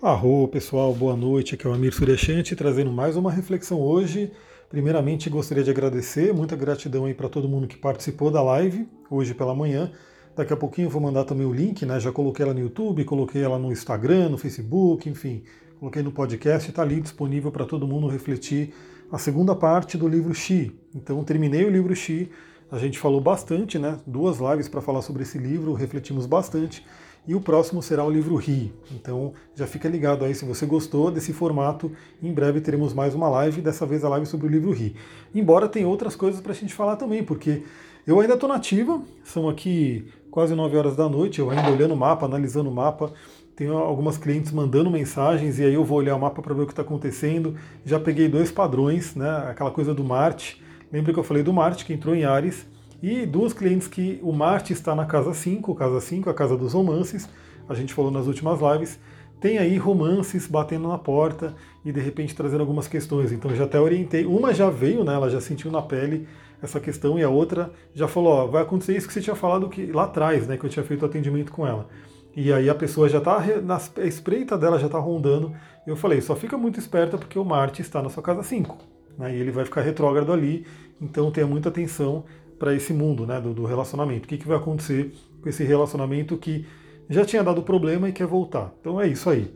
Arro, pessoal, boa noite. Aqui é o Amir Suryashanti trazendo mais uma reflexão hoje. Primeiramente, gostaria de agradecer, muita gratidão aí para todo mundo que participou da live hoje pela manhã. Daqui a pouquinho eu vou mandar também o link, né? Já coloquei ela no YouTube, coloquei ela no Instagram, no Facebook, enfim, coloquei no podcast, está ali disponível para todo mundo refletir a segunda parte do livro Xi. Então, terminei o livro Xi, a gente falou bastante, né? Duas lives para falar sobre esse livro, refletimos bastante e o próximo será o livro Ri. Então já fica ligado aí se você gostou desse formato. Em breve teremos mais uma live, dessa vez a live sobre o livro Ri. Embora tem outras coisas para a gente falar também, porque eu ainda estou nativa, são aqui quase 9 horas da noite, eu ainda olhando o mapa, analisando o mapa. Tenho algumas clientes mandando mensagens e aí eu vou olhar o mapa para ver o que está acontecendo. Já peguei dois padrões, né? Aquela coisa do Marte. Lembra que eu falei do Marte que entrou em Ares e duas clientes que o Marte está na casa 5, casa 5, a casa dos romances, a gente falou nas últimas lives, tem aí romances batendo na porta e de repente trazendo algumas questões. Então já até orientei. Uma já veio, né? Ela já sentiu na pele essa questão e a outra já falou, ó, vai acontecer isso que você tinha falado que lá atrás, né? Que eu tinha feito atendimento com ela. E aí a pessoa já está na espreita dela já está rondando. Eu falei, só fica muito esperta porque o Marte está na sua casa 5. Né, e ele vai ficar retrógrado ali, então tenha muita atenção para esse mundo né, do, do relacionamento. O que, que vai acontecer com esse relacionamento que já tinha dado problema e quer voltar. Então é isso aí.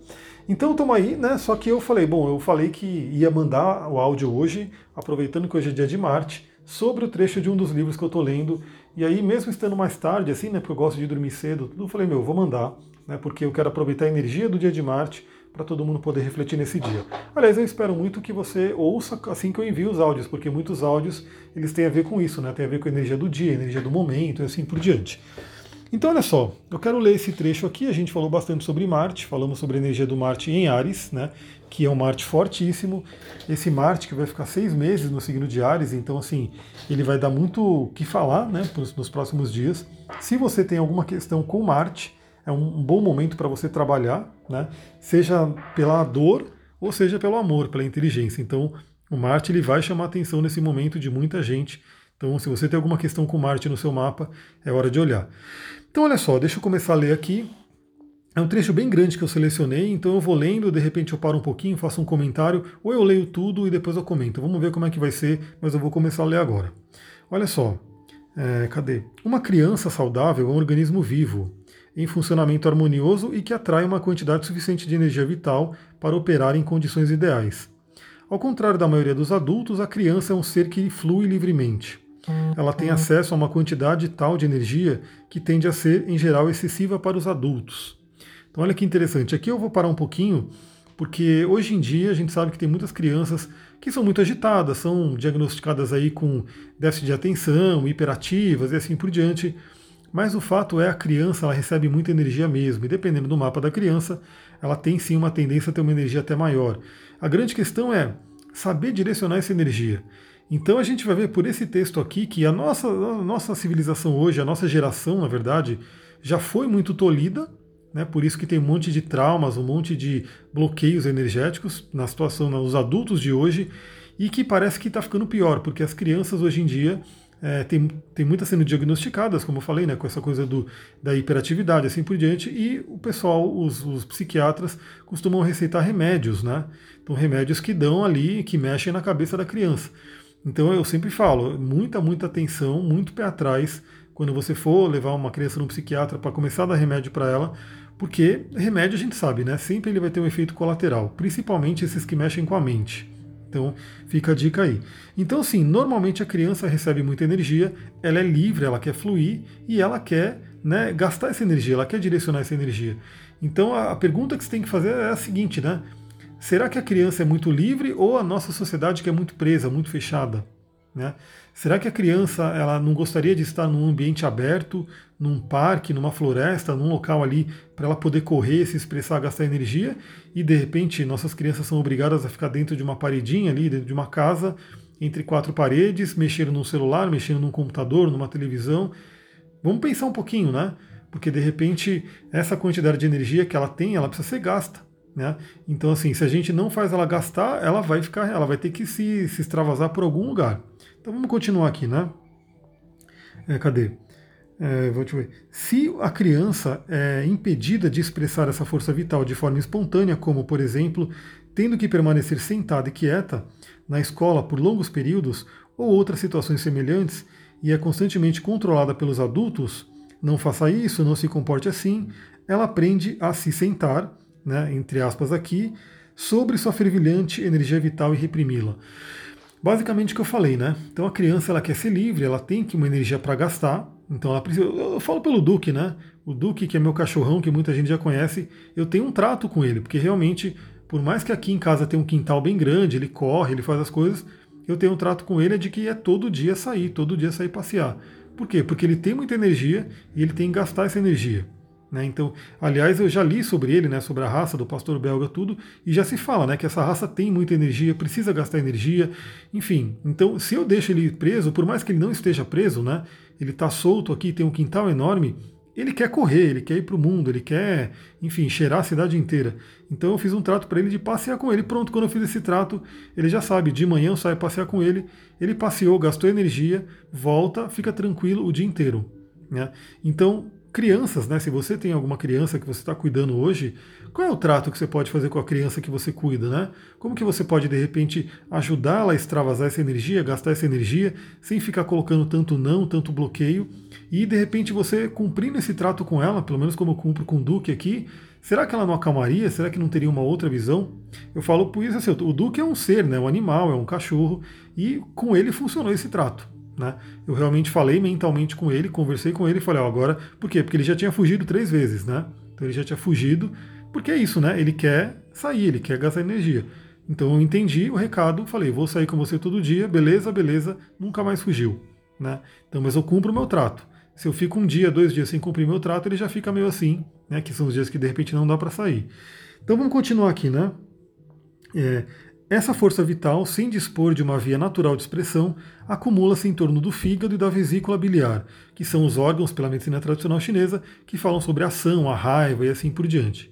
Então estamos aí, né? Só que eu falei, bom, eu falei que ia mandar o áudio hoje, aproveitando que hoje é dia de Marte, sobre o trecho de um dos livros que eu estou lendo. E aí, mesmo estando mais tarde, assim, né? Porque eu gosto de dormir cedo, eu falei, meu, eu vou mandar, né? Porque eu quero aproveitar a energia do dia de Marte para todo mundo poder refletir nesse dia. Aliás, eu espero muito que você ouça assim que eu envio os áudios, porque muitos áudios eles têm a ver com isso, né? Tem a ver com a energia do dia, energia do momento e assim por diante. Então, olha só, eu quero ler esse trecho aqui. A gente falou bastante sobre Marte, falamos sobre a energia do Marte em Ares, né? Que é um Marte fortíssimo. Esse Marte que vai ficar seis meses no signo de Ares, então, assim, ele vai dar muito o que falar, né? Nos próximos dias. Se você tem alguma questão com Marte, é um bom momento para você trabalhar, né? seja pela dor ou seja pelo amor, pela inteligência. Então, o Marte ele vai chamar atenção nesse momento de muita gente. Então, se você tem alguma questão com Marte no seu mapa, é hora de olhar. Então, olha só, deixa eu começar a ler aqui. É um trecho bem grande que eu selecionei, então eu vou lendo, de repente eu paro um pouquinho, faço um comentário, ou eu leio tudo e depois eu comento. Vamos ver como é que vai ser, mas eu vou começar a ler agora. Olha só, é, cadê? Uma criança saudável é um organismo vivo em funcionamento harmonioso e que atrai uma quantidade suficiente de energia vital para operar em condições ideais. Ao contrário da maioria dos adultos, a criança é um ser que flui livremente. Ela tem acesso a uma quantidade tal de energia que tende a ser, em geral, excessiva para os adultos. Então, olha que interessante. Aqui eu vou parar um pouquinho, porque hoje em dia a gente sabe que tem muitas crianças que são muito agitadas, são diagnosticadas aí com déficit de atenção, hiperativas e assim por diante. Mas o fato é a criança ela recebe muita energia mesmo, e dependendo do mapa da criança, ela tem sim uma tendência a ter uma energia até maior. A grande questão é saber direcionar essa energia. Então a gente vai ver por esse texto aqui que a nossa, a nossa civilização hoje, a nossa geração, na verdade, já foi muito tolhida, né? por isso que tem um monte de traumas, um monte de bloqueios energéticos na situação nos adultos de hoje, e que parece que está ficando pior, porque as crianças hoje em dia é, tem, tem muitas sendo diagnosticadas, como eu falei, né, com essa coisa do, da hiperatividade assim por diante, e o pessoal, os, os psiquiatras, costumam receitar remédios, né? Então, remédios que dão ali, que mexem na cabeça da criança. Então, eu sempre falo, muita, muita atenção, muito pé atrás, quando você for levar uma criança no psiquiatra para começar a dar remédio para ela, porque remédio a gente sabe, né? Sempre ele vai ter um efeito colateral, principalmente esses que mexem com a mente. Então fica a dica aí. Então, assim, normalmente a criança recebe muita energia, ela é livre, ela quer fluir e ela quer né, gastar essa energia, ela quer direcionar essa energia. Então a, pergunta que você tem que fazer é a seguinte, né? Será que a criança é muito livre ou a nossa sociedade que é muito presa, muito fechada? Né? Será que a criança ela não gostaria de estar num ambiente aberto, num parque, numa floresta, num local ali para ela poder correr, se expressar, gastar energia? E de repente nossas crianças são obrigadas a ficar dentro de uma paredinha ali, dentro de uma casa, entre quatro paredes, mexendo num celular, mexendo num computador, numa televisão. Vamos pensar um pouquinho, né? Porque de repente essa quantidade de energia que ela tem, ela precisa ser gasta. Né? Então, assim, se a gente não faz ela gastar, ela vai ficar, ela vai ter que se, se extravasar por algum lugar. Então vamos continuar aqui, né? É, cadê? É, vou te ver. Se a criança é impedida de expressar essa força vital de forma espontânea, como por exemplo, tendo que permanecer sentada e quieta na escola por longos períodos ou outras situações semelhantes, e é constantemente controlada pelos adultos, não faça isso, não se comporte assim, ela aprende a se sentar, né, entre aspas aqui, sobre sua fervilhante energia vital e reprimi-la. Basicamente o que eu falei, né? Então a criança ela quer ser livre, ela tem que uma energia para gastar, então ela precisa. Eu falo pelo Duque, né? O Duque, que é meu cachorrão, que muita gente já conhece, eu tenho um trato com ele, porque realmente, por mais que aqui em casa tenha um quintal bem grande, ele corre, ele faz as coisas, eu tenho um trato com ele de que é todo dia sair, todo dia sair passear. Por quê? Porque ele tem muita energia e ele tem que gastar essa energia. Né? Então, aliás, eu já li sobre ele, né, sobre a raça do pastor belga, tudo, e já se fala né, que essa raça tem muita energia, precisa gastar energia, enfim. Então, se eu deixo ele preso, por mais que ele não esteja preso, né, ele está solto aqui, tem um quintal enorme, ele quer correr, ele quer ir para o mundo, ele quer, enfim, cheirar a cidade inteira. Então eu fiz um trato para ele de passear com ele. Pronto, quando eu fiz esse trato, ele já sabe, de manhã eu saio passear com ele. Ele passeou, gastou energia, volta, fica tranquilo o dia inteiro. Né? Então, crianças, né? Se você tem alguma criança que você está cuidando hoje, qual é o trato que você pode fazer com a criança que você cuida, né? Como que você pode, de repente, ajudá-la a extravasar essa energia, gastar essa energia, sem ficar colocando tanto não, tanto bloqueio, e de repente você cumprindo esse trato com ela, pelo menos como eu cumpro com o Duque aqui, será que ela não acalmaria? Será que não teria uma outra visão? Eu falo por isso assim, o Duque é um ser, né? Um animal, é um cachorro, e com ele funcionou esse trato. Né? Eu realmente falei mentalmente com ele, conversei com ele e falei, ó, agora, por quê? Porque ele já tinha fugido três vezes, né? Então ele já tinha fugido, porque é isso, né? Ele quer sair, ele quer gastar energia. Então eu entendi o recado, falei, vou sair com você todo dia, beleza, beleza, nunca mais fugiu, né? Então, mas eu cumpro o meu trato. Se eu fico um dia, dois dias sem cumprir meu trato, ele já fica meio assim, né? Que são os dias que de repente não dá para sair. Então vamos continuar aqui, né? É, essa força vital, sem dispor de uma via natural de expressão, acumula-se em torno do fígado e da vesícula biliar, que são os órgãos, pela medicina tradicional chinesa, que falam sobre a ação, a raiva e assim por diante.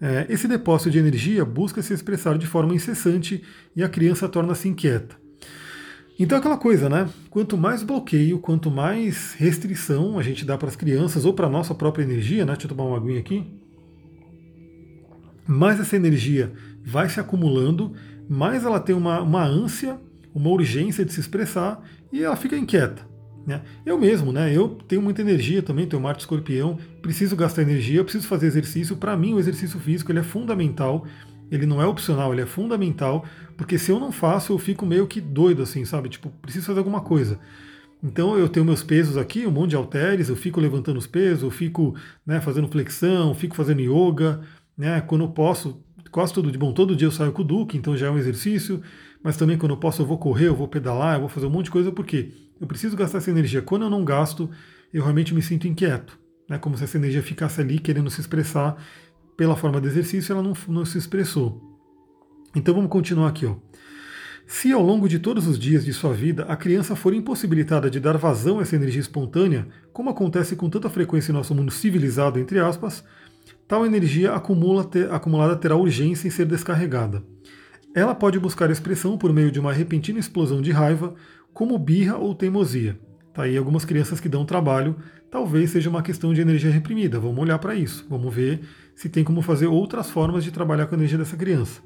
É, esse depósito de energia busca se expressar de forma incessante e a criança torna-se inquieta. Então, aquela coisa, né? Quanto mais bloqueio, quanto mais restrição a gente dá para as crianças ou para a nossa própria energia, né? Deixa eu tomar uma aguinha aqui. Mais essa energia vai se acumulando mais ela tem uma, uma ânsia, uma urgência de se expressar e ela fica inquieta. Né? Eu mesmo, né? Eu tenho muita energia também, tenho Marte Escorpião, preciso gastar energia, eu preciso fazer exercício. Para mim, o exercício físico ele é fundamental. Ele não é opcional, ele é fundamental, porque se eu não faço, eu fico meio que doido, assim, sabe? Tipo, preciso fazer alguma coisa. Então eu tenho meus pesos aqui, um monte de halteres, eu fico levantando os pesos, eu fico né, fazendo flexão, fico fazendo yoga, né? Quando eu posso, quase todo dia. Bom, todo dia eu saio com o Duque, então já é um exercício, mas também quando eu posso eu vou correr, eu vou pedalar, eu vou fazer um monte de coisa, porque eu preciso gastar essa energia. Quando eu não gasto, eu realmente me sinto inquieto. Né? Como se essa energia ficasse ali querendo se expressar pela forma de exercício, ela não, não se expressou. Então vamos continuar aqui. Ó. Se ao longo de todos os dias de sua vida a criança for impossibilitada de dar vazão a essa energia espontânea, como acontece com tanta frequência em nosso mundo civilizado, entre aspas, tal energia acumula ter, acumulada terá urgência em ser descarregada. Ela pode buscar expressão por meio de uma repentina explosão de raiva, como birra ou teimosia. Tá aí algumas crianças que dão trabalho, talvez seja uma questão de energia reprimida. Vamos olhar para isso, vamos ver se tem como fazer outras formas de trabalhar com a energia dessa criança.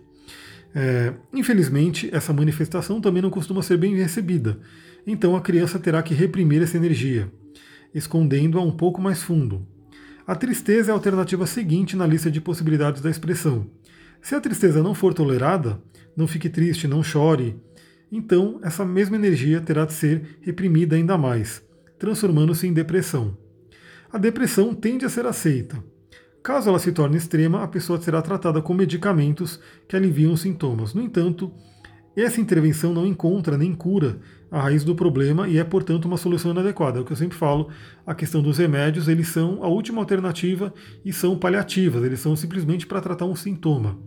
É, infelizmente, essa manifestação também não costuma ser bem recebida, então a criança terá que reprimir essa energia, escondendo-a um pouco mais fundo. A tristeza é a alternativa seguinte na lista de possibilidades da expressão. Se a tristeza não for tolerada, não fique triste, não chore, então essa mesma energia terá de ser reprimida ainda mais, transformando-se em depressão. A depressão tende a ser aceita. Caso ela se torne extrema, a pessoa será tratada com medicamentos que aliviam os sintomas. No entanto, essa intervenção não encontra nem cura a raiz do problema e é, portanto, uma solução inadequada. É o que eu sempre falo, a questão dos remédios, eles são a última alternativa e são paliativas, eles são simplesmente para tratar um sintoma.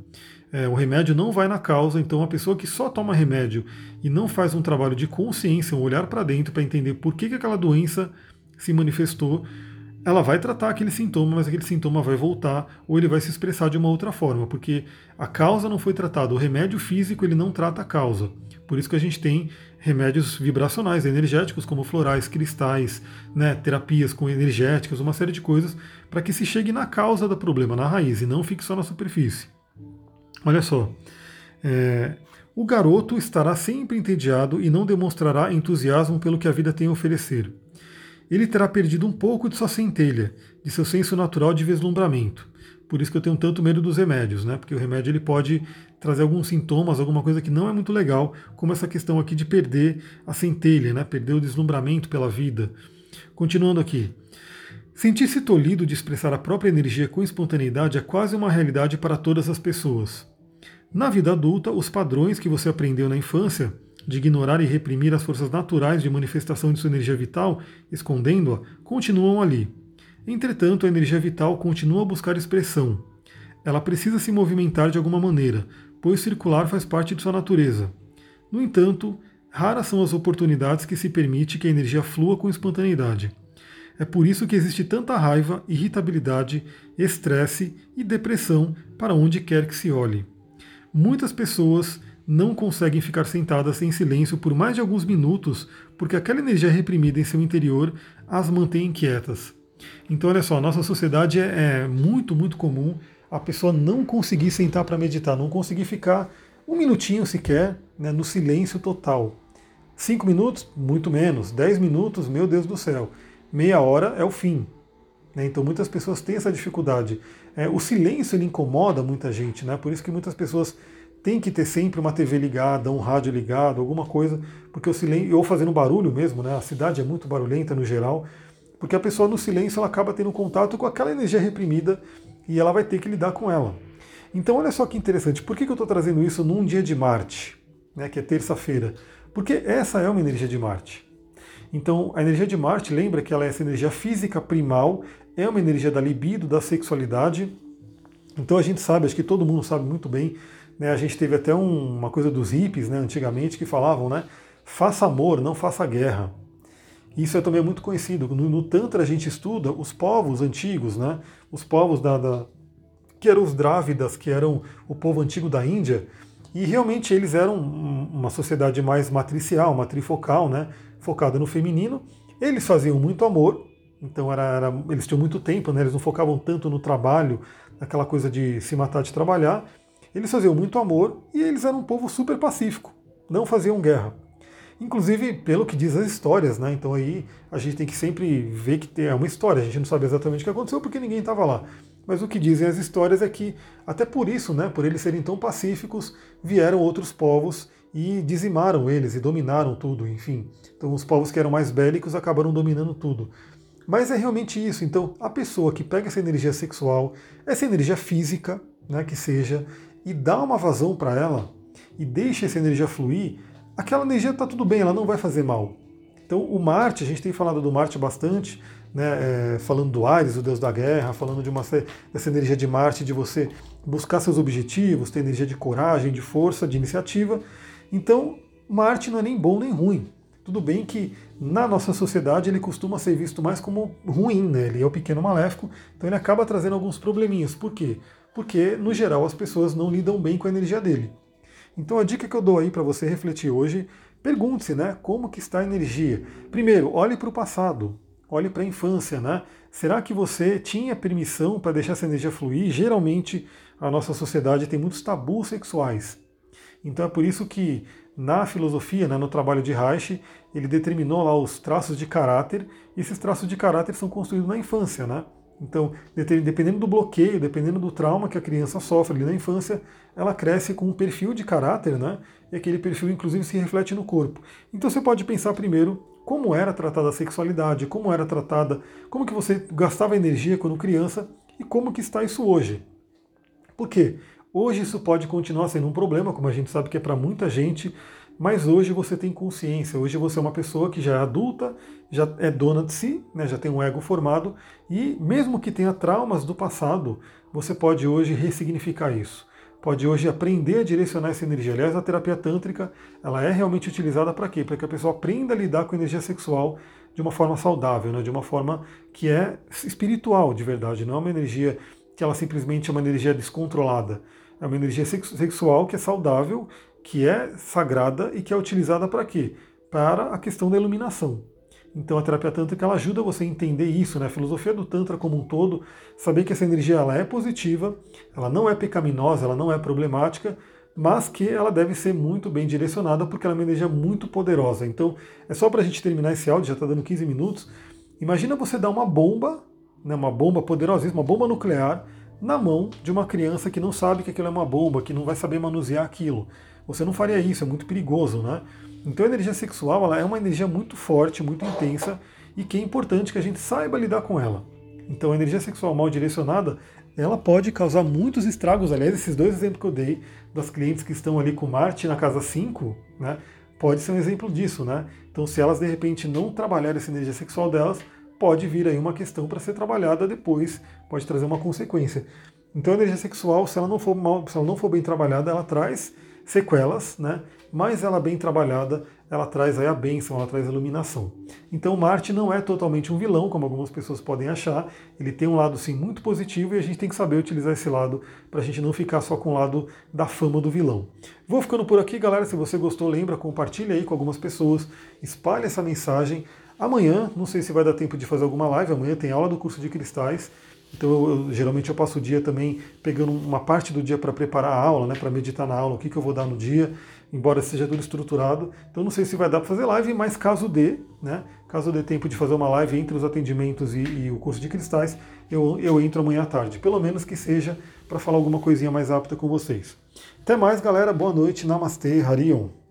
É, o remédio não vai na causa, então a pessoa que só toma remédio e não faz um trabalho de consciência, um olhar para dentro para entender por que, que aquela doença se manifestou, ela vai tratar aquele sintoma, mas aquele sintoma vai voltar ou ele vai se expressar de uma outra forma, porque a causa não foi tratada. O remédio físico ele não trata a causa. Por isso que a gente tem remédios vibracionais, energéticos, como florais, cristais, né, terapias com energéticas, uma série de coisas, para que se chegue na causa do problema, na raiz, e não fique só na superfície. Olha só, é, o garoto estará sempre entediado e não demonstrará entusiasmo pelo que a vida tem a oferecer. Ele terá perdido um pouco de sua centelha, de seu senso natural de vislumbramento. Por isso que eu tenho tanto medo dos remédios, né? Porque o remédio ele pode trazer alguns sintomas, alguma coisa que não é muito legal, como essa questão aqui de perder a centelha, né? Perder o deslumbramento pela vida. Continuando aqui. Sentir-se tolhido de expressar a própria energia com espontaneidade é quase uma realidade para todas as pessoas. Na vida adulta, os padrões que você aprendeu na infância, de ignorar e reprimir as forças naturais de manifestação de sua energia vital, escondendo-a, continuam ali. Entretanto, a energia vital continua a buscar expressão. Ela precisa se movimentar de alguma maneira, pois circular faz parte de sua natureza. No entanto, raras são as oportunidades que se permite que a energia flua com espontaneidade. É por isso que existe tanta raiva, irritabilidade, estresse e depressão para onde quer que se olhe. Muitas pessoas não conseguem ficar sentadas em silêncio por mais de alguns minutos, porque aquela energia reprimida em seu interior as mantém inquietas. Então, olha só, nossa sociedade é, é muito, muito comum a pessoa não conseguir sentar para meditar, não conseguir ficar um minutinho sequer né, no silêncio total. Cinco minutos, muito menos. Dez minutos, meu Deus do céu. Meia hora é o fim. Né? Então muitas pessoas têm essa dificuldade. É, o silêncio incomoda muita gente, né? por isso que muitas pessoas têm que ter sempre uma TV ligada, um rádio ligado, alguma coisa, porque o silêncio, ou fazendo barulho mesmo, né? a cidade é muito barulhenta no geral, porque a pessoa no silêncio ela acaba tendo contato com aquela energia reprimida e ela vai ter que lidar com ela. Então olha só que interessante, por que, que eu estou trazendo isso num dia de Marte, né, que é terça-feira? Porque essa é uma energia de Marte. Então, a energia de Marte, lembra que ela é essa energia física primal, é uma energia da libido, da sexualidade. Então a gente sabe, acho que todo mundo sabe muito bem, né? A gente teve até um, uma coisa dos hippies, né, antigamente, que falavam, né? Faça amor, não faça guerra. Isso é também muito conhecido. No, no Tantra a gente estuda os povos antigos, né? Os povos da, da, que eram os Drávidas, que eram o povo antigo da Índia, e realmente eles eram uma sociedade mais matricial, matrifocal, né? Focada no feminino. Eles faziam muito amor, então era, era, eles tinham muito tempo, né? eles não focavam tanto no trabalho, naquela coisa de se matar de trabalhar. Eles faziam muito amor e eles eram um povo super pacífico, não faziam guerra. Inclusive, pelo que diz as histórias, né? Então aí a gente tem que sempre ver que é uma história, a gente não sabe exatamente o que aconteceu porque ninguém estava lá. Mas o que dizem as histórias é que, até por isso, né, por eles serem tão pacíficos, vieram outros povos e dizimaram eles e dominaram tudo, enfim. Então os povos que eram mais bélicos acabaram dominando tudo. Mas é realmente isso. Então, a pessoa que pega essa energia sexual, essa energia física, né, que seja, e dá uma vazão para ela, e deixa essa energia fluir, aquela energia está tudo bem, ela não vai fazer mal. Então, o Marte, a gente tem falado do Marte bastante, né, é, falando do Ares, o deus da guerra, falando de uma dessa energia de Marte, de você buscar seus objetivos, ter energia de coragem, de força, de iniciativa. Então, Marte não é nem bom nem ruim. Tudo bem que na nossa sociedade ele costuma ser visto mais como ruim, né? Ele é o pequeno maléfico, então ele acaba trazendo alguns probleminhas. Por quê? Porque, no geral, as pessoas não lidam bem com a energia dele. Então a dica que eu dou aí para você refletir hoje, pergunte-se, né? Como que está a energia? Primeiro, olhe para o passado, olhe para a infância, né? Será que você tinha permissão para deixar essa energia fluir? Geralmente a nossa sociedade tem muitos tabus sexuais. Então é por isso que na filosofia, né, no trabalho de Reich, ele determinou lá os traços de caráter, e esses traços de caráter são construídos na infância, né? Então, dependendo do bloqueio, dependendo do trauma que a criança sofre ali na infância, ela cresce com um perfil de caráter, né? E aquele perfil, inclusive, se reflete no corpo. Então, você pode pensar primeiro como era tratada a sexualidade, como era tratada, como que você gastava energia quando criança e como que está isso hoje. Por quê? Hoje isso pode continuar sendo um problema, como a gente sabe que é para muita gente, mas hoje você tem consciência, hoje você é uma pessoa que já é adulta, já é dona de si, né, já tem um ego formado, e mesmo que tenha traumas do passado, você pode hoje ressignificar isso. Pode hoje aprender a direcionar essa energia. Aliás, a terapia tântrica ela é realmente utilizada para quê? Para que a pessoa aprenda a lidar com a energia sexual de uma forma saudável, né? de uma forma que é espiritual de verdade, não é uma energia que ela simplesmente é uma energia descontrolada. É uma energia sexual que é saudável, que é sagrada e que é utilizada para quê? Para a questão da iluminação. Então a terapia tântrica ela ajuda você a entender isso, né? A filosofia do tantra como um todo, saber que essa energia ela é positiva, ela não é pecaminosa, ela não é problemática, mas que ela deve ser muito bem direcionada porque ela é uma energia muito poderosa. Então é só para a gente terminar esse áudio, já está dando 15 minutos. Imagina você dar uma bomba, né, uma bomba poderosíssima, uma bomba nuclear, na mão de uma criança que não sabe que aquilo é uma bomba, que não vai saber manusear aquilo. Você não faria isso, é muito perigoso, né? Então a energia sexual ela é uma energia muito forte, muito intensa e que é importante que a gente saiba lidar com ela. Então a energia sexual mal direcionada, ela pode causar muitos estragos. Aliás, esses dois exemplos que eu dei das clientes que estão ali com Marte na casa 5, né, pode ser um exemplo disso, né? Então se elas de repente não trabalharem essa energia sexual delas, pode vir aí uma questão para ser trabalhada depois, pode trazer uma consequência. Então a energia sexual, se ela não for mal, se ela não for bem trabalhada, ela traz sequelas, né? mas ela bem trabalhada, ela traz aí a bênção, ela traz a iluminação. Então Marte não é totalmente um vilão, como algumas pessoas podem achar, ele tem um lado sim muito positivo e a gente tem que saber utilizar esse lado para a gente não ficar só com o lado da fama do vilão. Vou ficando por aqui, galera, se você gostou, lembra, compartilha aí com algumas pessoas, espalhe essa mensagem. Amanhã, não sei se vai dar tempo de fazer alguma live, amanhã tem aula do curso de cristais, então, eu, eu, geralmente eu passo o dia também pegando uma parte do dia para preparar a aula, né, para meditar na aula, o que, que eu vou dar no dia, embora seja tudo estruturado. Então, não sei se vai dar para fazer live, mas caso dê, né, caso dê tempo de fazer uma live entre os atendimentos e, e o curso de cristais, eu, eu entro amanhã à tarde. Pelo menos que seja para falar alguma coisinha mais rápida com vocês. Até mais, galera. Boa noite. Namastê, Harion.